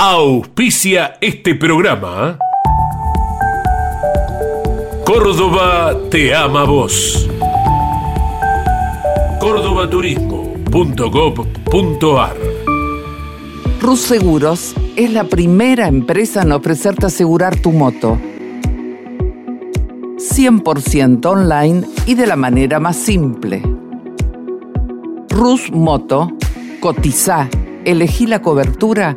auspicia este programa. Córdoba te ama vos. cordobaturismo.gov.ar Rus Seguros es la primera empresa en ofrecerte asegurar tu moto. 100% online y de la manera más simple. Rus Moto, cotiza, elegí la cobertura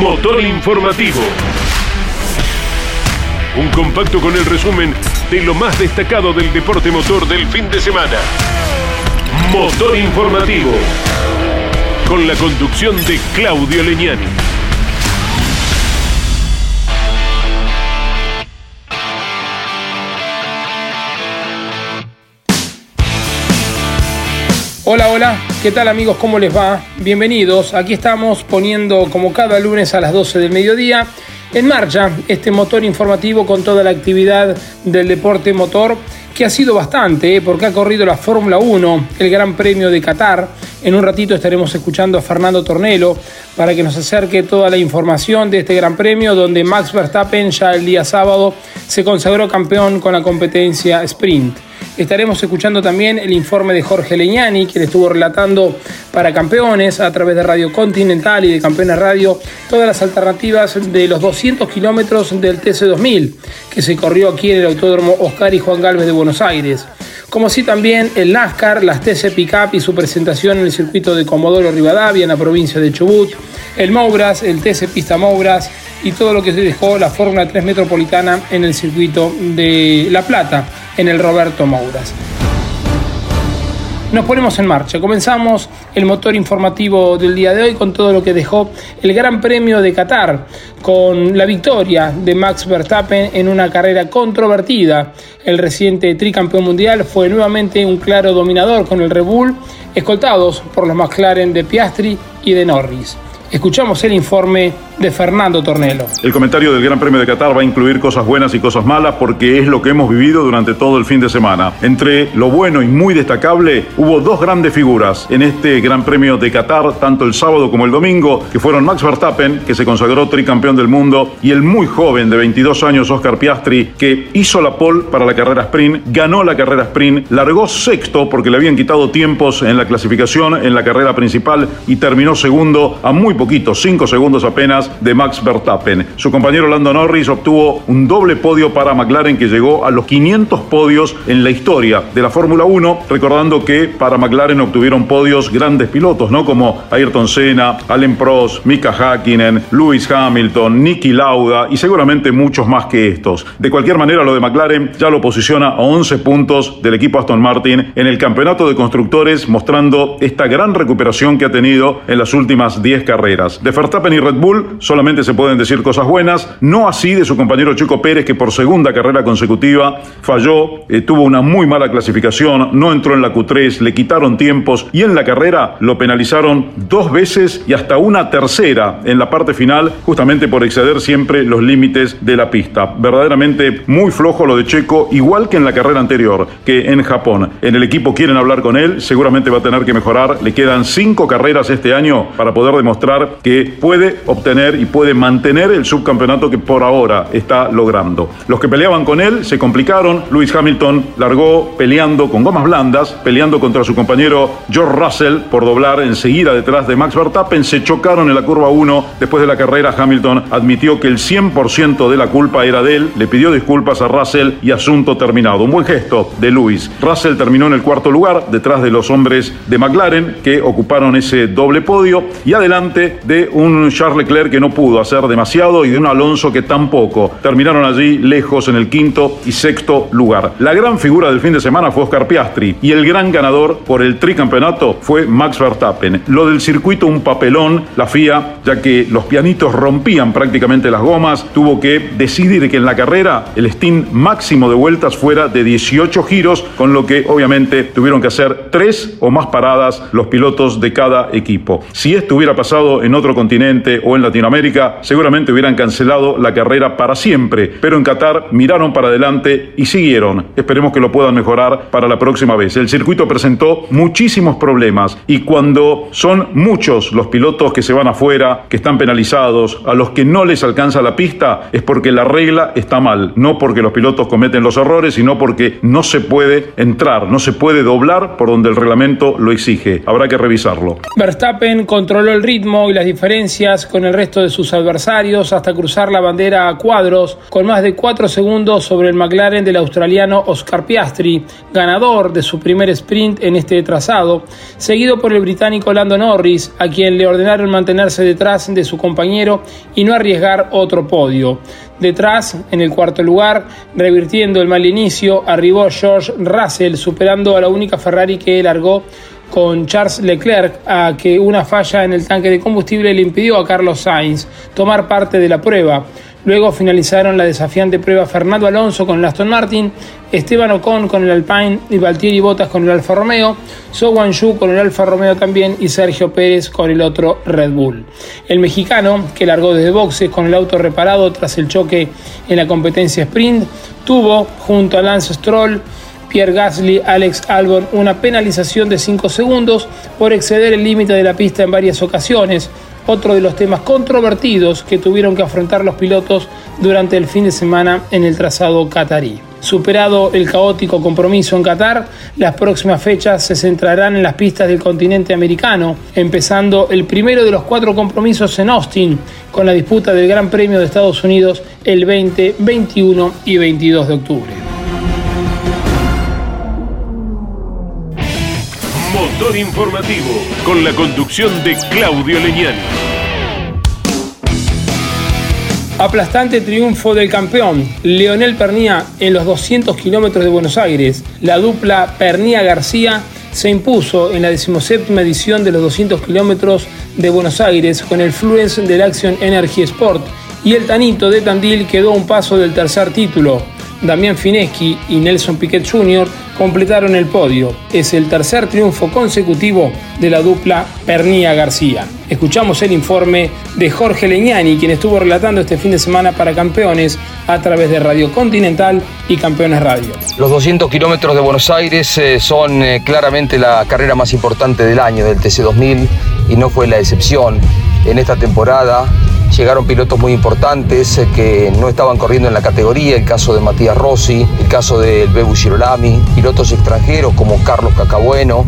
Motor Informativo. Un compacto con el resumen de lo más destacado del deporte motor del fin de semana. Motor Informativo. Con la conducción de Claudio Leñani. Hola, hola, ¿qué tal amigos? ¿Cómo les va? Bienvenidos. Aquí estamos poniendo como cada lunes a las 12 del mediodía en marcha este motor informativo con toda la actividad del deporte motor que ha sido bastante, ¿eh? porque ha corrido la Fórmula 1, el Gran Premio de Qatar. En un ratito estaremos escuchando a Fernando Tornelo para que nos acerque toda la información de este Gran Premio, donde Max Verstappen ya el día sábado se consagró campeón con la competencia sprint. Estaremos escuchando también el informe de Jorge Leñani, quien estuvo relatando para campeones a través de Radio Continental y de Campeones Radio todas las alternativas de los 200 kilómetros del TC2000 que se corrió aquí en el Autódromo Oscar y Juan Galvez de Buenos Aires. Como así también el NASCAR, las TC Pickup y su presentación en el circuito de Comodoro Rivadavia en la provincia de Chubut, el Moubras, el TC Pista Moubras y todo lo que se dejó la Fórmula 3 Metropolitana en el circuito de La Plata en el Roberto Mouras. Nos ponemos en marcha, comenzamos el motor informativo del día de hoy con todo lo que dejó el Gran Premio de Qatar, con la victoria de Max Verstappen en una carrera controvertida. El reciente tricampeón mundial fue nuevamente un claro dominador con el Red Bull, escoltados por los McLaren de Piastri y de Norris. Escuchamos el informe de Fernando Tornelo. El comentario del Gran Premio de Qatar va a incluir cosas buenas y cosas malas porque es lo que hemos vivido durante todo el fin de semana. Entre lo bueno y muy destacable, hubo dos grandes figuras en este Gran Premio de Qatar, tanto el sábado como el domingo, que fueron Max Verstappen, que se consagró tricampeón del mundo, y el muy joven de 22 años Oscar Piastri, que hizo la pole para la carrera sprint, ganó la carrera sprint, largó sexto porque le habían quitado tiempos en la clasificación en la carrera principal y terminó segundo a muy poquito, cinco segundos apenas de Max Verstappen. Su compañero Lando Norris obtuvo un doble podio para McLaren que llegó a los 500 podios en la historia de la Fórmula 1, recordando que para McLaren obtuvieron podios grandes pilotos, ¿no? Como Ayrton Senna, Allen Prost, Mika Hakkinen, Lewis Hamilton, Nicky Lauda y seguramente muchos más que estos. De cualquier manera, lo de McLaren ya lo posiciona a 11 puntos del equipo Aston Martin en el campeonato de constructores, mostrando esta gran recuperación que ha tenido en las últimas 10 carreras. De Verstappen y Red Bull solamente se pueden decir cosas buenas, no así de su compañero Chico Pérez, que por segunda carrera consecutiva falló, eh, tuvo una muy mala clasificación, no entró en la Q3, le quitaron tiempos y en la carrera lo penalizaron dos veces y hasta una tercera en la parte final, justamente por exceder siempre los límites de la pista. Verdaderamente muy flojo lo de Checo, igual que en la carrera anterior, que en Japón. En el equipo quieren hablar con él, seguramente va a tener que mejorar, le quedan cinco carreras este año para poder demostrar que puede obtener y puede mantener el subcampeonato que por ahora está logrando. Los que peleaban con él se complicaron. Lewis Hamilton largó peleando con gomas blandas, peleando contra su compañero George Russell por doblar enseguida detrás de Max Verstappen. Se chocaron en la curva 1. Después de la carrera, Hamilton admitió que el 100% de la culpa era de él, le pidió disculpas a Russell y asunto terminado. Un buen gesto de Lewis. Russell terminó en el cuarto lugar, detrás de los hombres de McLaren que ocuparon ese doble podio y adelante de un Charles Leclerc que no pudo hacer demasiado y de un Alonso que tampoco. Terminaron allí lejos en el quinto y sexto lugar. La gran figura del fin de semana fue Oscar Piastri y el gran ganador por el tricampeonato fue Max Verstappen. Lo del circuito un papelón, la FIA, ya que los pianitos rompían prácticamente las gomas, tuvo que decidir que en la carrera el stint máximo de vueltas fuera de 18 giros, con lo que obviamente tuvieron que hacer tres o más paradas los pilotos de cada equipo. Si esto hubiera pasado en otro continente o en Latinoamérica, seguramente hubieran cancelado la carrera para siempre, pero en Qatar miraron para adelante y siguieron. Esperemos que lo puedan mejorar para la próxima vez. El circuito presentó muchísimos problemas y cuando son muchos los pilotos que se van afuera, que están penalizados, a los que no les alcanza la pista, es porque la regla está mal, no porque los pilotos cometen los errores, sino porque no se puede entrar, no se puede doblar por donde el reglamento lo exige. Habrá que revisarlo. Verstappen controló el ritmo y las diferencias con el resto de sus adversarios hasta cruzar la bandera a cuadros con más de cuatro segundos sobre el McLaren del australiano Oscar Piastri, ganador de su primer sprint en este trazado, seguido por el británico Lando Norris, a quien le ordenaron mantenerse detrás de su compañero y no arriesgar otro podio. Detrás, en el cuarto lugar, revirtiendo el mal inicio, arribó George Russell, superando a la única Ferrari que largó con Charles Leclerc a que una falla en el tanque de combustible le impidió a Carlos Sainz tomar parte de la prueba. Luego finalizaron la desafiante prueba Fernando Alonso con el Aston Martin, Esteban Ocon con el Alpine y Valtieri Bottas con el Alfa Romeo, So Wan-Yu con el Alfa Romeo también y Sergio Pérez con el otro Red Bull. El mexicano, que largó desde boxes con el auto reparado tras el choque en la competencia sprint, tuvo junto a Lance Stroll Pierre Gasly, Alex Albon una penalización de 5 segundos por exceder el límite de la pista en varias ocasiones, otro de los temas controvertidos que tuvieron que afrontar los pilotos durante el fin de semana en el trazado catarí. Superado el caótico compromiso en Qatar, las próximas fechas se centrarán en las pistas del continente americano, empezando el primero de los cuatro compromisos en Austin, con la disputa del Gran Premio de Estados Unidos el 20, 21 y 22 de octubre. Motor Informativo, con la conducción de Claudio Leñán. Aplastante triunfo del campeón, Leonel Pernía en los 200 kilómetros de Buenos Aires. La dupla Pernía-García se impuso en la decimoséptima edición de los 200 kilómetros de Buenos Aires con el Fluence del Action Energy Sport y el Tanito de Tandil quedó un paso del tercer título. Damián Fineschi y Nelson Piquet Jr. completaron el podio. Es el tercer triunfo consecutivo de la dupla Pernía García. Escuchamos el informe de Jorge Leñani, quien estuvo relatando este fin de semana para campeones a través de Radio Continental y Campeones Radio. Los 200 kilómetros de Buenos Aires eh, son eh, claramente la carrera más importante del año del TC2000 y no fue la excepción. En esta temporada Llegaron pilotos muy importantes eh, que no estaban corriendo en la categoría, el caso de Matías Rossi, el caso del Bebu Girolami, pilotos extranjeros como Carlos Cacabueno,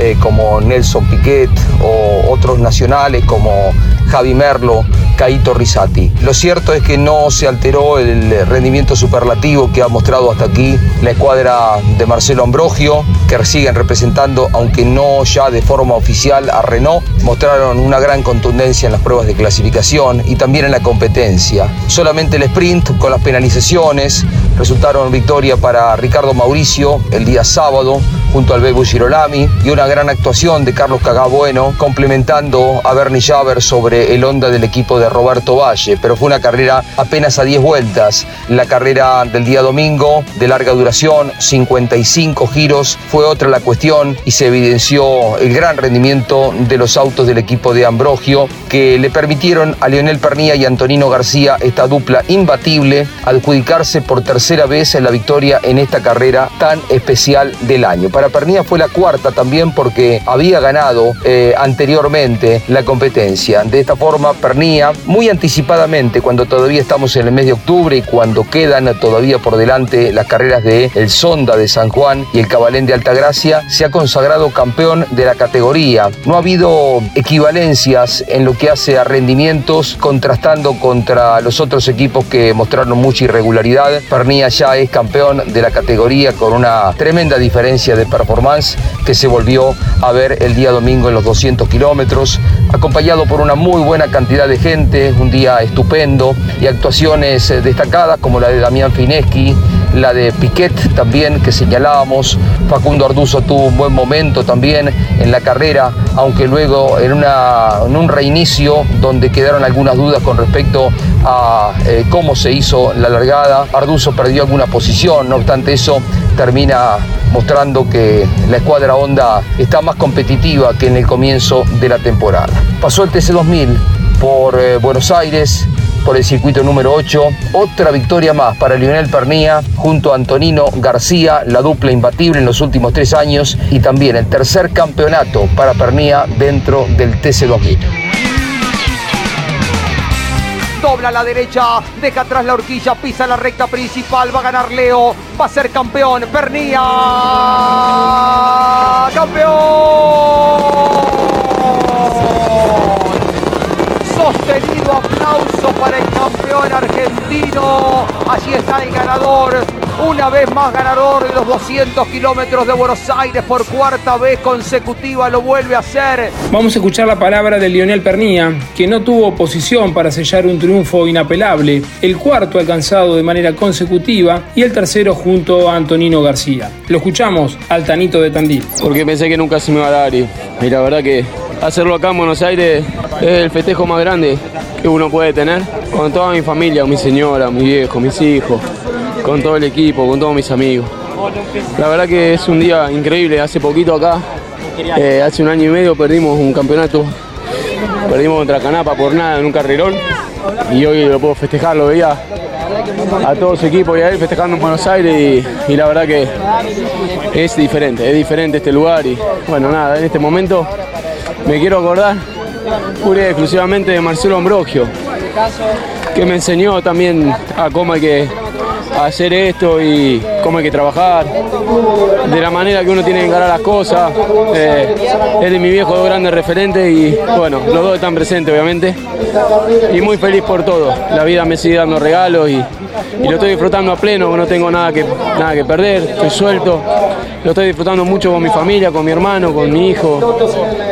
eh, como Nelson Piquet o otros nacionales como Javi Merlo, Caito Risati. Lo cierto es que no se alteró el rendimiento superlativo que ha mostrado hasta aquí la escuadra de Marcelo Ambrogio, que siguen representando, aunque no ya de forma oficial, a Renault. Mostraron una gran contundencia en las pruebas de clasificación y también en la competencia. Solamente el sprint con las penalizaciones resultaron victoria para Ricardo Mauricio el día sábado junto al Bebu Girolami y una gran actuación de Carlos Cagabueno complementando a Bernie Javer sobre el Honda del equipo de Roberto Valle, pero fue una carrera apenas a 10 vueltas. La carrera del día domingo de larga duración, 55 giros, fue otra la cuestión y se evidenció el gran rendimiento de los autos del equipo de Ambrogio que le permitieron a Lionel Pernía y Antonino García, esta dupla imbatible, adjudicarse por tercera vez en la victoria en esta carrera tan especial del año. Para Pernía fue la cuarta también porque había ganado eh, anteriormente la competencia. De esta forma, Pernía, muy anticipadamente, cuando todavía estamos en el mes de octubre y cuando quedan todavía por delante las carreras de El Sonda de San Juan y el Cabalén de Altagracia, se ha consagrado campeón de la categoría. No ha habido equivalencias en lo que hace a rendimientos contrastando contra los otros equipos que mostraron mucha irregularidad. Pernía ya es campeón de la categoría con una tremenda diferencia de performance que se volvió a ver el día domingo en los 200 kilómetros. acompañado por una muy buena cantidad de gente, un día estupendo y actuaciones eh, destacadas como la de Damián Fineschi, la de Piquet también que señalábamos, Facundo Arduzo tuvo un buen momento también en la carrera, aunque luego en, una, en un reinicio donde quedaron algunas dudas con respecto a eh, cómo se hizo la largada, Arduzo perdió alguna posición, no obstante eso termina mostrando que la escuadra Honda está más competitiva que en el comienzo de la temporada. Pasó el TC2000 por eh, Buenos Aires, por el circuito número 8. Otra victoria más para Lionel Pernía junto a Antonino García, la dupla imbatible en los últimos tres años y también el tercer campeonato para Pernía dentro del TC2000 dobla a la derecha, deja atrás la horquilla, pisa la recta principal, va a ganar Leo, va a ser campeón, Pernía, campeón. Sostenido aplauso para el campeón argentino. Allí está el ganador, una vez más ganador de los 200 kilómetros de Buenos Aires por cuarta vez consecutiva, lo vuelve a hacer. Vamos a escuchar la palabra de Lionel Pernía, que no tuvo oposición para sellar un triunfo inapelable, el cuarto alcanzado de manera consecutiva y el tercero junto a Antonino García. Lo escuchamos al Tanito de Tandil. Porque pensé que nunca se me iba a dar y, y la verdad que hacerlo acá en Buenos Aires es el festejo más grande que uno puede tener con toda mi familia, mi señora, mi viejo, mis hijos, con todo el equipo, con todos mis amigos. La verdad que es un día increíble, hace poquito acá, eh, hace un año y medio perdimos un campeonato, perdimos contra Canapa por nada en un carrerón. Y hoy lo puedo festejar, lo veía a todo su equipo y a él festejando en Buenos Aires y, y, la verdad que es diferente, es diferente este lugar y bueno nada, en este momento me quiero acordar pura exclusivamente de Marcelo Ambrogio, que me enseñó también a cómo hay que hacer esto y cómo hay que trabajar, de la manera que uno tiene que encarar las cosas. Eh, es de mi viejo dos grandes referentes y bueno, los dos están presentes obviamente. Y muy feliz por todo. La vida me sigue dando regalos y, lo estoy disfrutando a pleno, no tengo nada que, nada que perder, estoy suelto. Lo estoy disfrutando mucho con mi familia, con mi hermano, con mi hijo.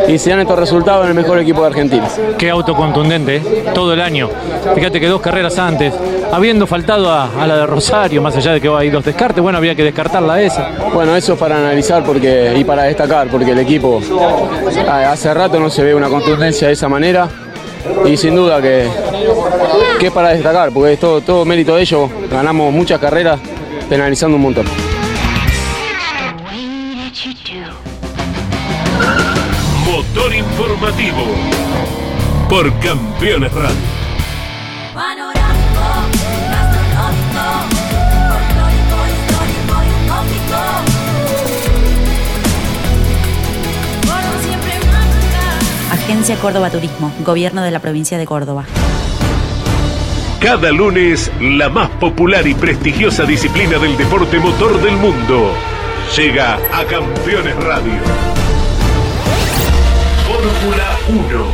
Y se dan estos resultados en el mejor equipo de Argentina. Qué auto contundente, ¿eh? todo el año. Fíjate que dos carreras antes, habiendo faltado a, a la de Rosario, más allá de que hay dos descartes, bueno, había que descartarla esa. Bueno, eso es para analizar porque, y para destacar, porque el equipo hace rato no se ve una contundencia de esa manera y sin duda que, que es para destacar, porque es todo, todo mérito de ellos. Ganamos muchas carreras penalizando un montón. Motor informativo por Campeones Radio. Agencia Córdoba Turismo, Gobierno de la Provincia de Córdoba. Cada lunes, la más popular y prestigiosa disciplina del deporte motor del mundo llega a Campeones Radio. Fórmula 1.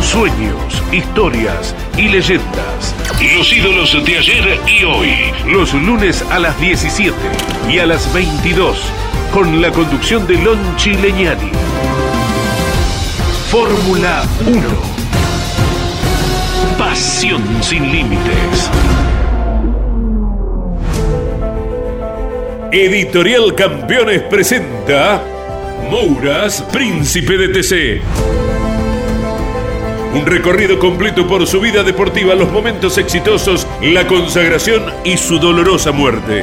Sueños, historias y leyendas. Los ídolos de ayer y hoy. Los lunes a las 17 y a las 22. Con la conducción de Lon Chileñani. Fórmula 1. Pasión sin límites. Editorial Campeones presenta Mouras, Príncipe de TC. Un recorrido completo por su vida deportiva, los momentos exitosos, la consagración y su dolorosa muerte.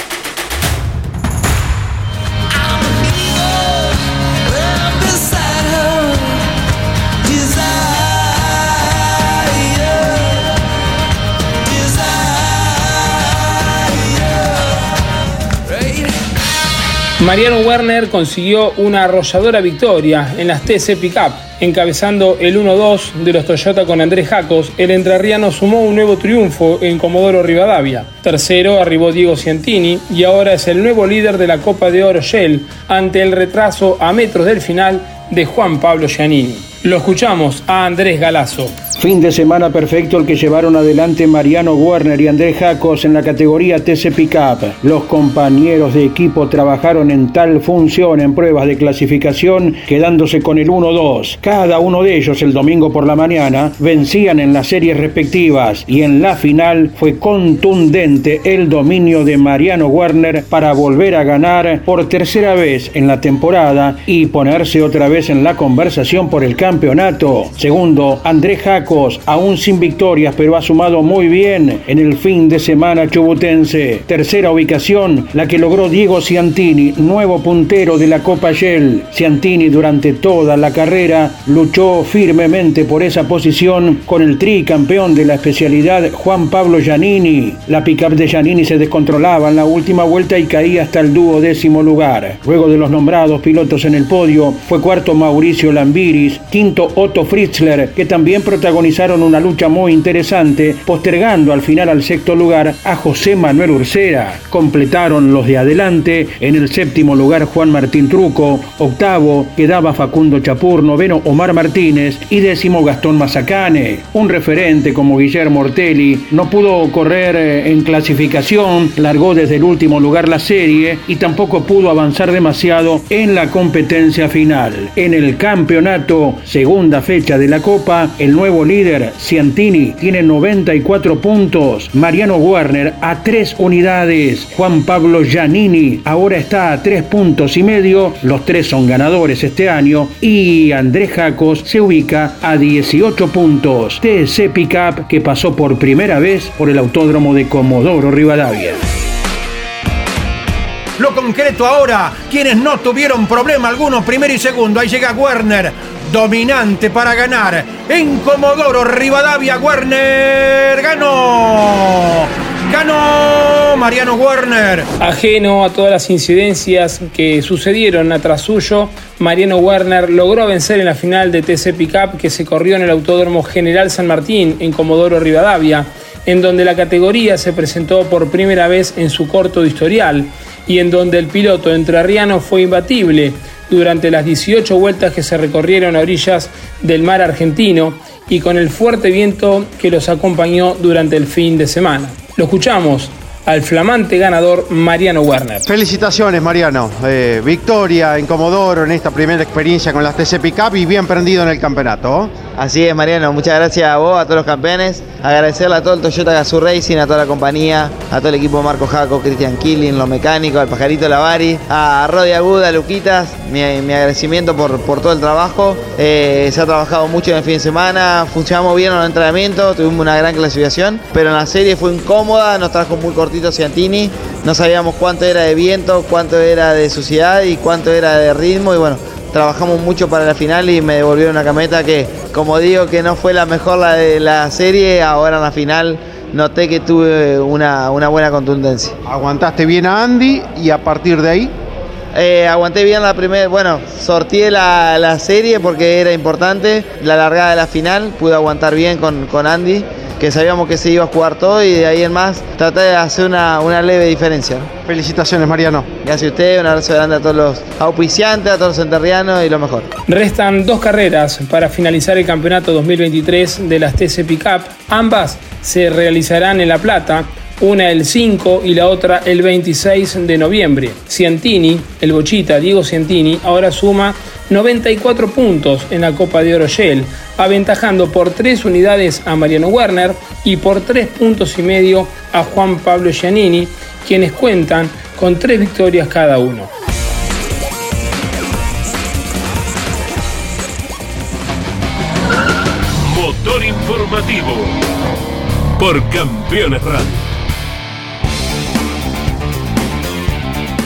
Mariano Werner consiguió una arrolladora victoria en las TC Pickup, encabezando el 1-2 de los Toyota con Andrés Jacos. El entrerriano sumó un nuevo triunfo en Comodoro Rivadavia. Tercero arribó Diego Ciantini y ahora es el nuevo líder de la Copa de Oro Shell ante el retraso a metros del final de Juan Pablo Giannini. Lo escuchamos a Andrés Galazo. Fin de semana perfecto el que llevaron adelante Mariano Werner y Andrés Jacos en la categoría TC Pickup. Los compañeros de equipo trabajaron en tal función en pruebas de clasificación, quedándose con el 1-2. Cada uno de ellos el domingo por la mañana vencían en las series respectivas y en la final fue contundente el dominio de Mariano Werner para volver a ganar por tercera vez en la temporada y ponerse otra vez en la conversación por el campeonato. Segundo, Andrés Jacos aún sin victorias, pero ha sumado muy bien en el fin de semana chubutense. Tercera ubicación, la que logró Diego Ciantini, nuevo puntero de la Copa Shell. Ciantini durante toda la carrera luchó firmemente por esa posición con el tricampeón de la especialidad Juan Pablo Giannini. La pickup de Giannini se descontrolaba en la última vuelta y caía hasta el dúo décimo lugar. Luego de los nombrados pilotos en el podio, fue cuarto Mauricio Lambiris, Otto Fritzler, que también protagonizaron una lucha muy interesante, postergando al final al sexto lugar a José Manuel Ursera. Completaron los de adelante, en el séptimo lugar Juan Martín Truco, octavo quedaba Facundo Chapur, noveno Omar Martínez y décimo Gastón Mazacane. Un referente como Guillermo Ortelli no pudo correr eh, en clasificación, largó desde el último lugar la serie y tampoco pudo avanzar demasiado en la competencia final. En el campeonato, segunda fecha de la Copa, el nuevo líder, Ciantini, tiene 94 puntos. Mariano Werner a 3 unidades. Juan Pablo Giannini ahora está a 3 puntos y medio. Los tres son ganadores este año. Y Andrés Jacos se ubica a 18 puntos. TC Pickup que pasó por primera vez por el autódromo de Comodoro Rivadavia. Lo concreto ahora, quienes no tuvieron problema alguno, primero y segundo, ahí llega Werner, dominante para ganar. En Comodoro Rivadavia, Werner ganó. Ganó Mariano Werner. Ajeno a todas las incidencias que sucedieron atrás suyo, Mariano Werner logró vencer en la final de TC Pickup que se corrió en el Autódromo General San Martín en Comodoro Rivadavia, en donde la categoría se presentó por primera vez en su corto historial y en donde el piloto entrerriano fue imbatible durante las 18 vueltas que se recorrieron a orillas del mar argentino y con el fuerte viento que los acompañó durante el fin de semana. Lo escuchamos al flamante ganador Mariano Werner. Felicitaciones Mariano, Eh, victoria en Comodoro en esta primera experiencia con las TC Pickup y bien prendido en el campeonato. Así es, Mariano. Muchas gracias a vos, a todos los campeones. Agradecerle a todo el Toyota Gazoo Racing, a toda la compañía, a todo el equipo de Marco Jaco, Cristian Killing, los mecánicos, al Pajarito Lavari, a Rodi Aguda, a Luquitas. Mi, mi agradecimiento por, por todo el trabajo. Eh, se ha trabajado mucho en el fin de semana, funcionamos bien en el entrenamiento, tuvimos una gran clasificación, pero en la serie fue incómoda, nos trajo muy Ciantini. No sabíamos cuánto era de viento, cuánto era de suciedad y cuánto era de ritmo. Y bueno, trabajamos mucho para la final y me devolvieron una cameta que, como digo, que no fue la mejor la de la serie, ahora en la final noté que tuve una, una buena contundencia. Aguantaste bien a Andy y a partir de ahí. Eh, aguanté bien la primera, bueno, sorteé la, la serie porque era importante, la largada de la final, pude aguantar bien con, con Andy, que sabíamos que se iba a jugar todo y de ahí en más traté de hacer una, una leve diferencia. Felicitaciones Mariano. Gracias a usted, un abrazo grande a todos los auspiciantes, a todos los enterrianos y lo mejor. Restan dos carreras para finalizar el campeonato 2023 de las TC Pickup. Ambas se realizarán en La Plata, una el 5 y la otra el 26 de noviembre. Ciantini, el bochita Diego Ciantini, ahora suma 94 puntos en la Copa de Oro Shell, aventajando por 3 unidades a Mariano Werner y por 3 puntos y medio a Juan Pablo Giannini, quienes cuentan con 3 victorias cada uno. Motor informativo por Campeones Radio.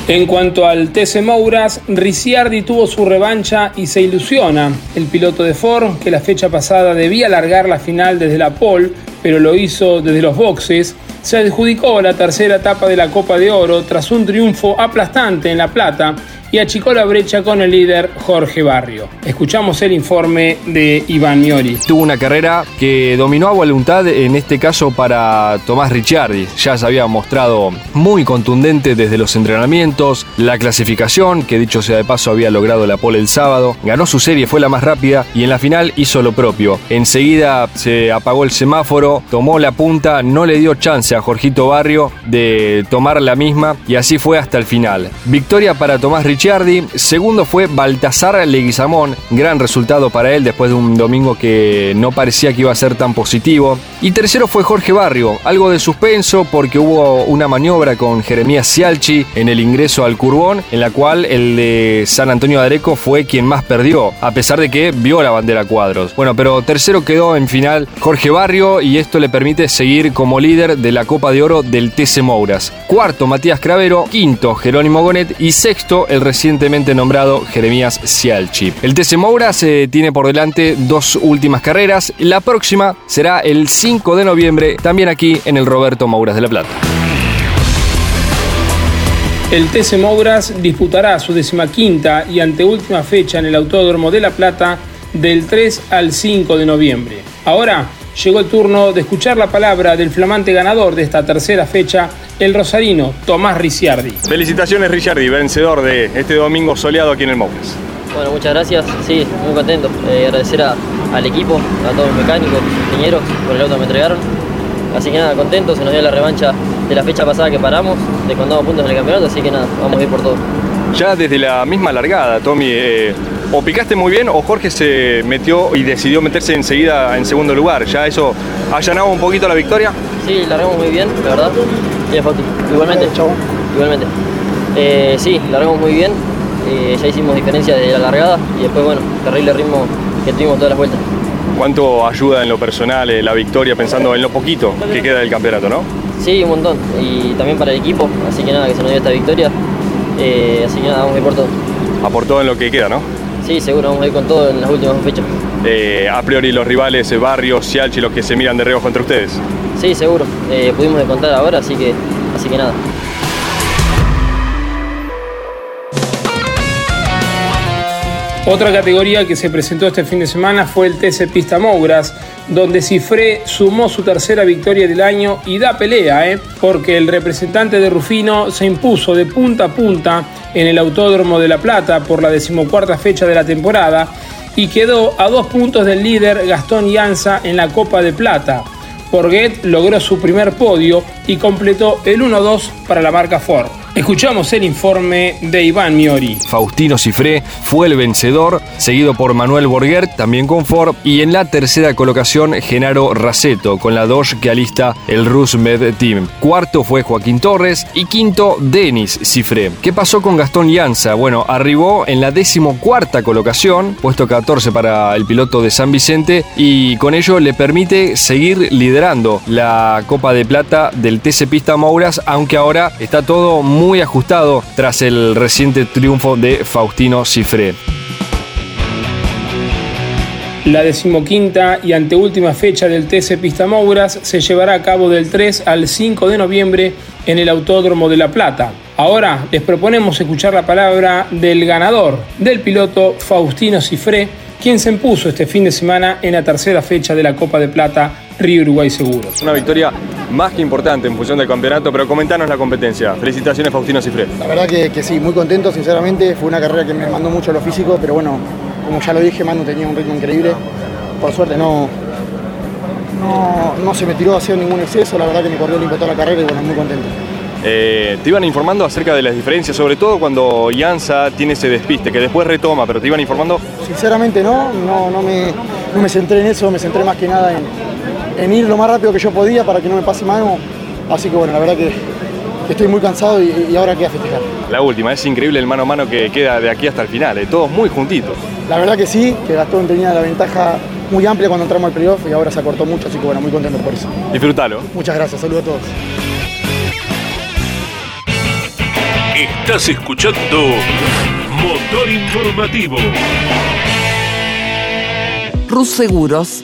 En cuanto al TC Mouras, Ricciardi tuvo su revancha y se ilusiona. El piloto de Ford, que la fecha pasada debía largar la final desde la pole, pero lo hizo desde los boxes, se adjudicó la tercera etapa de la Copa de Oro tras un triunfo aplastante en La Plata y achicó la brecha con el líder Jorge Barrio. Escuchamos el informe de Iván Miori. Tuvo una carrera que dominó a voluntad, en este caso para Tomás Ricciardi. Ya se había mostrado muy contundente desde los entrenamientos, la clasificación, que dicho sea de paso había logrado la pole el sábado, ganó su serie, fue la más rápida y en la final hizo lo propio. Enseguida se apagó el semáforo, tomó la punta, no le dio chance a Jorgito Barrio de tomar la misma y así fue hasta el final. Victoria para Tomás Ricciardi, segundo fue Baltasar Leguizamón, gran resultado para él después de un domingo que no parecía que iba a ser tan positivo. Y tercero fue Jorge Barrio, algo de suspenso porque hubo una maniobra con Jeremías Cialchi en el ingreso al Curbón, en la cual el de San Antonio Areco fue quien más perdió, a pesar de que vio la bandera cuadros. Bueno, pero tercero quedó en final Jorge Barrio y esto le permite seguir como líder de la Copa de Oro del TC Mouras. Cuarto, Matías Cravero. Quinto, Jerónimo Gonet. Y sexto, el recientemente nombrado Jeremías Cialchi. El TC Mouras eh, tiene por delante dos últimas carreras. La próxima será el 5 de noviembre, también aquí en el Roberto Mouras de la Plata. El TC Mouras disputará su decimaquinta y anteúltima fecha en el Autódromo de La Plata del 3 al 5 de noviembre. Ahora llegó el turno de escuchar la palabra del flamante ganador de esta tercera fecha, el rosarino Tomás Ricciardi. Felicitaciones Ricciardi, vencedor de este domingo soleado aquí en el Mouras. Bueno, muchas gracias. Sí, muy contento. Eh, agradecer a- al equipo, a todos los mecánicos, ingenieros por el auto que me entregaron. Así que nada, contento. Se nos dio la revancha de la fecha pasada que paramos, de contamos puntos en el campeonato. Así que nada, vamos a ir por todo. Ya desde la misma largada, Tommy, eh, o picaste muy bien o Jorge se metió y decidió meterse enseguida en segundo lugar. ¿Ya eso allanaba un poquito la victoria? Sí, largamos muy bien, la verdad. Igualmente, chau. Igualmente. Eh, sí, largamos muy bien. Eh, ya hicimos diferencia de la largada y después, bueno, terrible ritmo que tuvimos todas las vueltas. ¿Cuánto ayuda en lo personal eh, la victoria pensando en lo poquito que queda del campeonato, no? Sí, un montón. Y también para el equipo. Así que nada, que se nos dio esta victoria. Eh, así que nada, vamos a ir por todo. Aportó en lo que queda, ¿no? Sí, seguro, vamos a ir con todo en las últimas fechas. Eh, a priori los rivales, eh, Barrios, Cialchi, los que se miran de reojo contra ustedes. Sí, seguro. Eh, pudimos descontar ahora, así que, así que nada. Otra categoría que se presentó este fin de semana fue el TC Pista Mouras, donde Cifré sumó su tercera victoria del año y da pelea, ¿eh? porque el representante de Rufino se impuso de punta a punta en el Autódromo de La Plata por la decimocuarta fecha de la temporada y quedó a dos puntos del líder Gastón Llanza en la Copa de Plata. Borghet logró su primer podio y completó el 1-2 para la marca Ford. Escuchamos el informe de Iván Miori. Faustino Cifré fue el vencedor, seguido por Manuel Borguer, también con Ford, y en la tercera colocación Genaro Raceto, con la Dodge que alista el Rusmed Team. Cuarto fue Joaquín Torres y quinto Denis Cifré. ¿Qué pasó con Gastón Llanza? Bueno, arribó en la decimocuarta colocación, puesto 14 para el piloto de San Vicente, y con ello le permite seguir liderando la Copa de Plata del TC Pista Mouras, aunque ahora está todo muy muy ajustado tras el reciente triunfo de Faustino Cifré. La decimoquinta y anteúltima fecha del TC Pista Mouras se llevará a cabo del 3 al 5 de noviembre en el Autódromo de La Plata. Ahora les proponemos escuchar la palabra del ganador, del piloto Faustino Cifré, quien se impuso este fin de semana en la tercera fecha de la Copa de Plata Río Uruguay Seguros. Una victoria más que importante en función del campeonato, pero comentanos la competencia. Felicitaciones Faustino Cifré. La verdad que, que sí, muy contento, sinceramente. Fue una carrera que me mandó mucho lo físico, pero bueno, como ya lo dije, Manu tenía un ritmo increíble. Por suerte no, no, no se me tiró hacia ningún exceso, la verdad que me corrió limpio toda la carrera y bueno, muy contento. Eh, te iban informando acerca de las diferencias, sobre todo cuando Ianza tiene ese despiste, que después retoma, pero te iban informando. Sinceramente no, no, no, me, no me centré en eso, me centré más que nada en, en ir lo más rápido que yo podía para que no me pase mano. Así que bueno, la verdad que, que estoy muy cansado y, y ahora queda festejar. La última, es increíble el mano a mano que queda de aquí hasta el final, eh, todos muy juntitos. La verdad que sí, que Gastón tenía la ventaja muy amplia cuando entramos al playoff y ahora se acortó mucho, así que bueno, muy contento por eso. Disfrútalo. Muchas gracias, saludos a todos. Estás escuchando Motor Informativo. Rus Seguros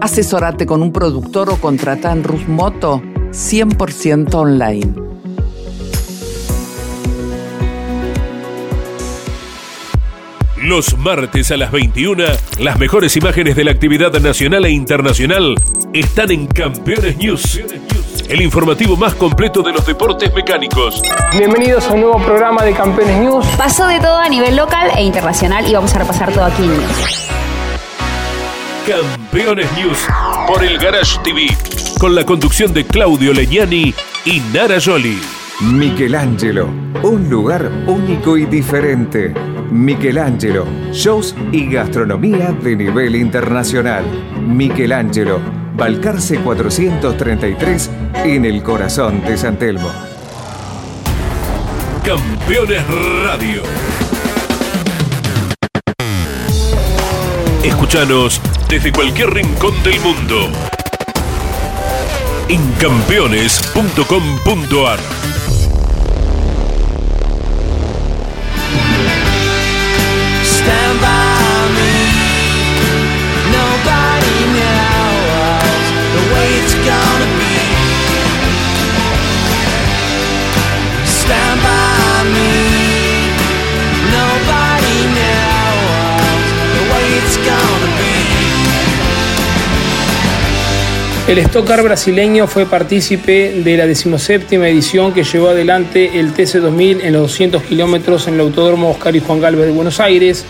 Asesorate con un productor o contrata en Rus Moto 100% online. Los martes a las 21, las mejores imágenes de la actividad nacional e internacional están en Campeones News, el informativo más completo de los deportes mecánicos. Bienvenidos a un nuevo programa de Campeones News. Pasó de todo a nivel local e internacional y vamos a repasar todo aquí en News. Campeones News por el Garage TV, con la conducción de Claudio Legnani y Nara Joli. Michelangelo, un lugar único y diferente. Michelangelo, shows y gastronomía de nivel internacional. Michelangelo, Balcarce 433 en el corazón de San Telmo. Campeones Radio. Escúchanos desde cualquier rincón del mundo. En campeones.com.ar El Stock brasileño fue partícipe de la decimoséptima edición que llevó adelante el TC2000 en los 200 kilómetros en el Autódromo Oscar y Juan Galvez de Buenos Aires.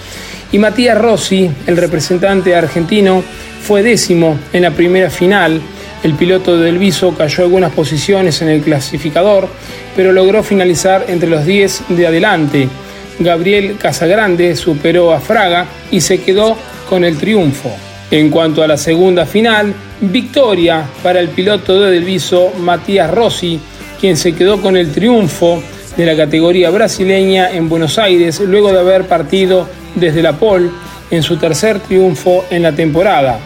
Y Matías Rossi, el representante argentino, fue décimo en la primera final. El piloto del Viso cayó algunas posiciones en el clasificador, pero logró finalizar entre los 10 de adelante. Gabriel Casagrande superó a Fraga y se quedó con el triunfo. En cuanto a la segunda final, victoria para el piloto de Delviso Matías Rossi, quien se quedó con el triunfo de la categoría brasileña en Buenos Aires luego de haber partido desde la pole en su tercer triunfo en la temporada.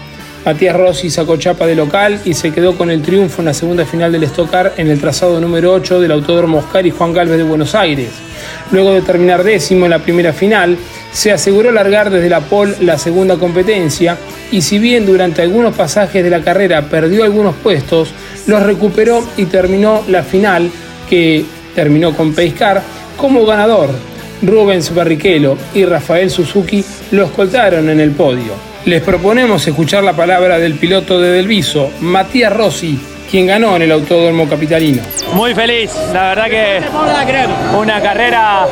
Matías Rossi sacó chapa de local y se quedó con el triunfo en la segunda final del Stock Car en el trazado número 8 del Autódromo Oscar y Juan Galvez de Buenos Aires. Luego de terminar décimo en la primera final, se aseguró largar desde la pole la segunda competencia y si bien durante algunos pasajes de la carrera perdió algunos puestos, los recuperó y terminó la final que terminó con Pacecar como ganador. Rubens Barrichello y Rafael Suzuki lo escoltaron en el podio. Les proponemos escuchar la palabra del piloto de Delviso, Matías Rossi, quien ganó en el Autódromo Capitalino. Muy feliz, la verdad que una carrera,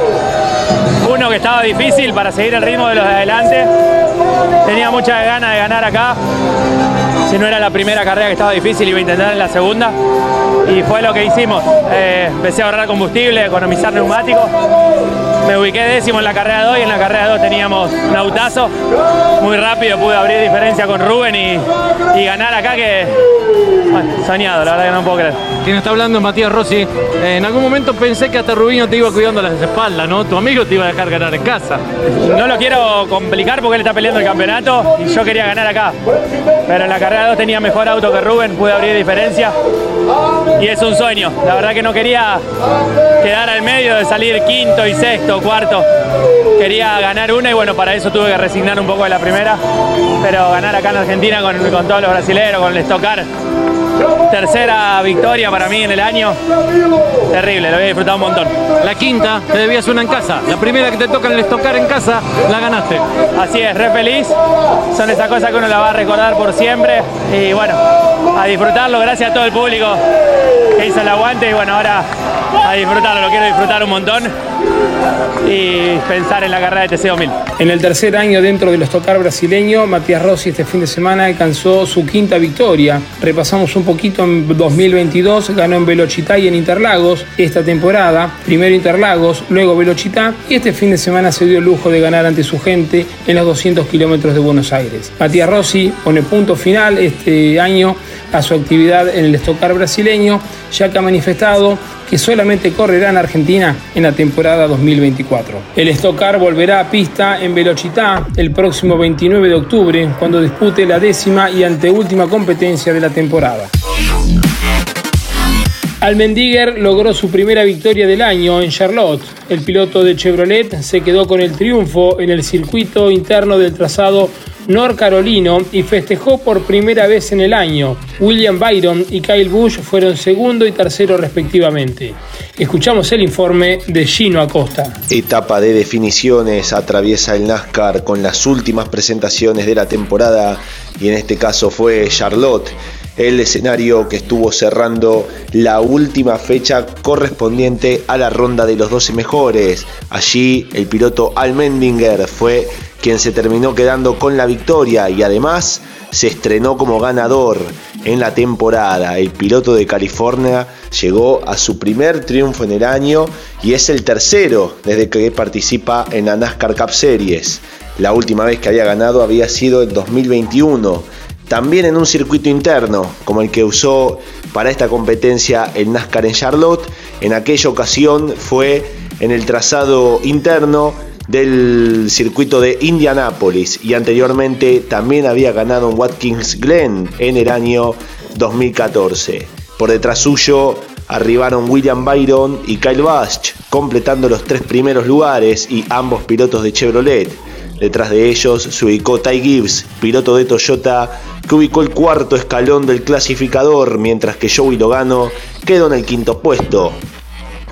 uno que estaba difícil para seguir el ritmo de los de adelante. Tenía muchas ganas de ganar acá. Si no era la primera carrera que estaba difícil, iba a intentar en la segunda. Y fue lo que hicimos. Eh, empecé a ahorrar combustible, economizar neumáticos. Me ubiqué décimo en la carrera 2 y en la carrera 2 teníamos un autazo. Muy rápido pude abrir diferencia con Rubén y, ganar acá que soñado, la verdad que no puedo creer. Quien está hablando es Matías Rossi. Eh, en algún momento pensé que hasta Rubinho te iba cuidando las espaldas, ¿no? Tu amigo te iba ganar en casa. No lo quiero complicar porque él está peleando el campeonato y yo quería ganar acá. Pero en la carrera 2 tenía mejor auto que Rubén, pude abrir diferencia. Y es un sueño. La verdad que no quería quedar al medio de salir quinto y sexto, cuarto. Quería ganar una y bueno, para eso tuve que resignar un poco de la primera. Pero ganar acá en Argentina con, con todos los brasileños, con el Stock Car. Tercera victoria para mí en el año. Terrible, lo voy a disfrutar un montón. La quinta te debías una en casa. La primera que te toca en el estocar en casa, la ganaste. Así es, re feliz. Son esas cosas que uno la va a recordar por siempre. Y bueno, a disfrutarlo. Gracias a todo el público que hizo el aguante. Y bueno, ahora a disfrutarlo. Lo quiero disfrutar un montón. Y pensar en la carrera de TC2000. En el tercer año dentro del Stock brasileño, Matías Rossi este fin de semana alcanzó su quinta victoria. Repasamos un poquito en 2022, ganó en Velocità y en Interlagos esta temporada. Primero Interlagos, luego Velocità y este fin de semana se dio el lujo de ganar ante su gente en los 200 kilómetros de Buenos Aires. Matías Rossi pone punto final este año a su actividad en el Stock brasileño, ya que ha manifestado que solamente correrá en Argentina en la temporada 2024. El Stock volverá a pista en Velocità el próximo 29 de octubre, cuando dispute la décima y anteúltima competencia de la temporada. Almendiger logró su primera victoria del año en Charlotte. El piloto de Chevrolet se quedó con el triunfo en el circuito interno del trazado norcarolino y festejó por primera vez en el año. William Byron y Kyle Busch fueron segundo y tercero respectivamente. Escuchamos el informe de Gino Acosta. Etapa de definiciones atraviesa el NASCAR con las últimas presentaciones de la temporada y en este caso fue Charlotte el escenario que estuvo cerrando la última fecha correspondiente a la ronda de los 12 mejores. Allí el piloto Al Mendinger fue quien se terminó quedando con la victoria y además se estrenó como ganador en la temporada. El piloto de California llegó a su primer triunfo en el año y es el tercero desde que participa en la NASCAR Cup Series. La última vez que había ganado había sido en 2021 también en un circuito interno, como el que usó para esta competencia el NASCAR en Charlotte. En aquella ocasión fue en el trazado interno del circuito de Indianápolis y anteriormente también había ganado en Watkins Glen en el año 2014. Por detrás suyo arribaron William Byron y Kyle Busch, completando los tres primeros lugares y ambos pilotos de Chevrolet. Detrás de ellos se ubicó Ty Gibbs, piloto de Toyota, que ubicó el cuarto escalón del clasificador, mientras que Joey Logano quedó en el quinto puesto.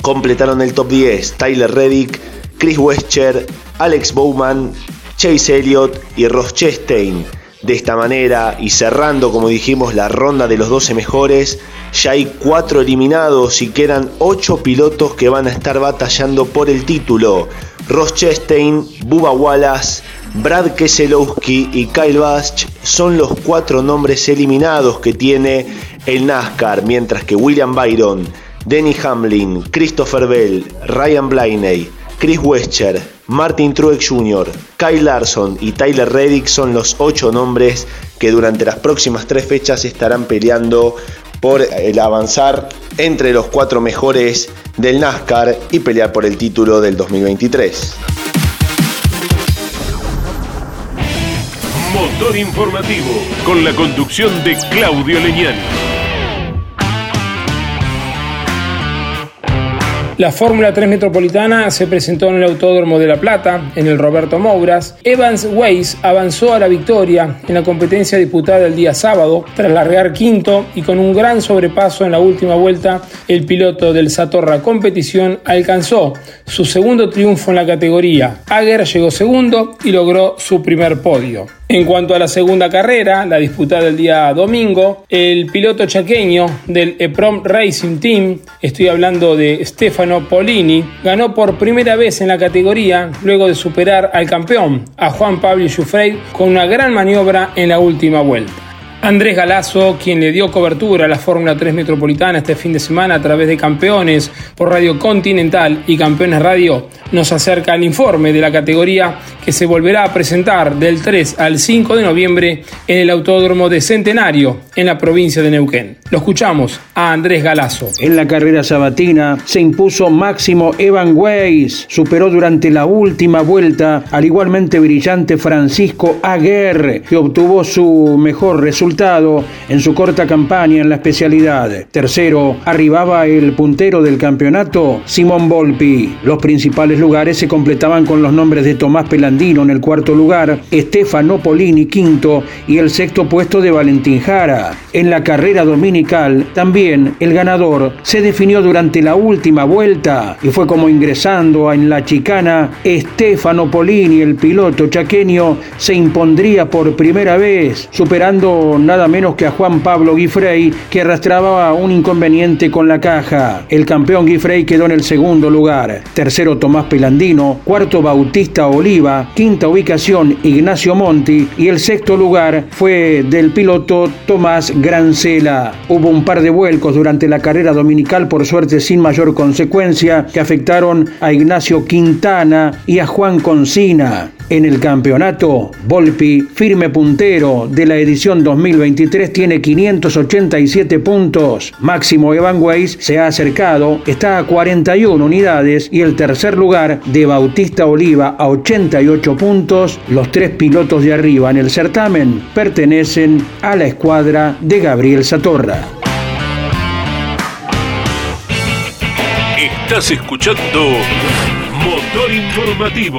Completaron el top 10 Tyler Reddick, Chris Wescher, Alex Bowman, Chase Elliott y Ross Chastain. De esta manera, y cerrando como dijimos la ronda de los 12 mejores, ya hay 4 eliminados y quedan 8 pilotos que van a estar batallando por el título. Ross Chastain, Bubba Wallace, Brad Keselowski y Kyle Busch son los cuatro nombres eliminados que tiene el NASCAR, mientras que William Byron, Denny Hamlin, Christopher Bell, Ryan Blaney, Chris Wescher, Martin Truex Jr., Kyle Larson y Tyler Reddick son los ocho nombres que durante las próximas tres fechas estarán peleando por el avanzar entre los cuatro mejores del NASCAR y pelear por el título del 2023. Motor Informativo, con la conducción de Claudio Leñani. La Fórmula 3 Metropolitana se presentó en el Autódromo de La Plata, en el Roberto Mouras. Evans Weiss avanzó a la victoria en la competencia disputada el día sábado, tras largar quinto y con un gran sobrepaso en la última vuelta, el piloto del Satorra Competición alcanzó su segundo triunfo en la categoría. Ager llegó segundo y logró su primer podio. En cuanto a la segunda carrera, la disputada el día domingo, el piloto chaqueño del EPROM Racing Team, estoy hablando de Stefano Polini, ganó por primera vez en la categoría luego de superar al campeón, a Juan Pablo Jufrey, con una gran maniobra en la última vuelta. Andrés Galazo, quien le dio cobertura a la Fórmula 3 Metropolitana este fin de semana a través de Campeones por Radio Continental y Campeones Radio, nos acerca el informe de la categoría que se volverá a presentar del 3 al 5 de noviembre en el Autódromo de Centenario, en la provincia de Neuquén. Lo escuchamos a Andrés Galazo. En la carrera sabatina se impuso máximo Evan Weiss, superó durante la última vuelta al igualmente brillante Francisco Aguerre, que obtuvo su mejor resultado en su corta campaña en la especialidad. Tercero, arribaba el puntero del campeonato, Simón Volpi. Los principales lugares se completaban con los nombres de Tomás Pelandino en el cuarto lugar, Estefano Polini quinto y el sexto puesto de Valentín Jara. En la carrera dominical, también el ganador se definió durante la última vuelta y fue como ingresando en la chicana, Estefano Polini, el piloto chaqueño, se impondría por primera vez, superando nada menos que a Juan Pablo Guifrey, que arrastraba un inconveniente con la caja. El campeón Guifrey quedó en el segundo lugar. Tercero Tomás Pelandino, cuarto Bautista Oliva, quinta ubicación Ignacio Monti y el sexto lugar fue del piloto Tomás Grancela. Hubo un par de vuelcos durante la carrera dominical, por suerte sin mayor consecuencia, que afectaron a Ignacio Quintana y a Juan Concina. En el campeonato, Volpi, firme puntero de la edición 2023, tiene 587 puntos. Máximo Evan Weiss se ha acercado, está a 41 unidades y el tercer lugar de Bautista Oliva a 88 puntos. Los tres pilotos de arriba en el certamen pertenecen a la escuadra de Gabriel Satorra. Estás escuchando Motor Informativo.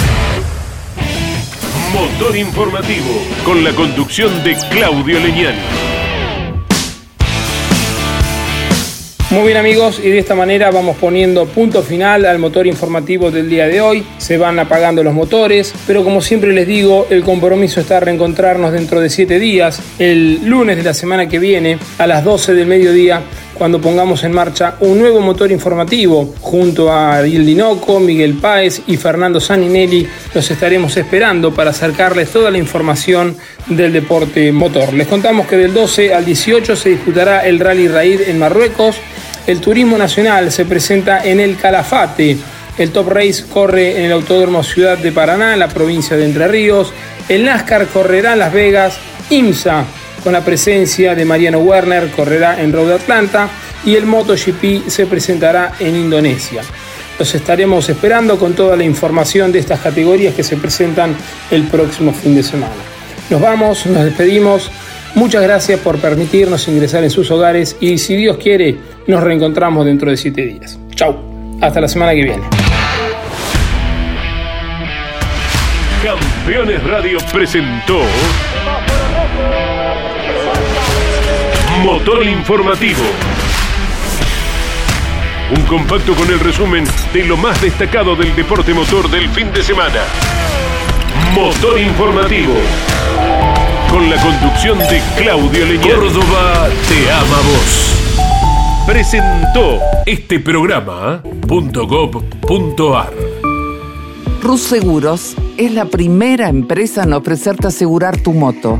Motor Informativo con la conducción de Claudio Leñani. Muy bien amigos, y de esta manera vamos poniendo punto final al motor informativo del día de hoy. Se van apagando los motores, pero como siempre les digo, el compromiso está reencontrarnos dentro de 7 días, el lunes de la semana que viene, a las 12 del mediodía, cuando pongamos en marcha un nuevo motor informativo. Junto a Ariel Dinoco, Miguel Páez y Fernando Saninelli los estaremos esperando para acercarles toda la información del deporte motor. Les contamos que del 12 al 18 se disputará el Rally Raid en Marruecos. El turismo nacional se presenta en el Calafate. El Top Race corre en el Autódromo Ciudad de Paraná, la provincia de Entre Ríos. El NASCAR correrá en Las Vegas. IMSA, con la presencia de Mariano Werner, correrá en Road Atlanta. Y el MotoGP se presentará en Indonesia. Los estaremos esperando con toda la información de estas categorías que se presentan el próximo fin de semana. Nos vamos, nos despedimos. Muchas gracias por permitirnos ingresar en sus hogares y si Dios quiere, nos reencontramos dentro de siete días. Chau, hasta la semana que viene. Campeones Radio presentó Motor Informativo. Un compacto con el resumen de lo más destacado del deporte motor del fin de semana. Motor Informativo. Con la conducción de Claudio Leñán. Córdoba te ama vos. Presentó este programa .gov.ar Rus Seguros es la primera empresa en ofrecerte asegurar tu moto.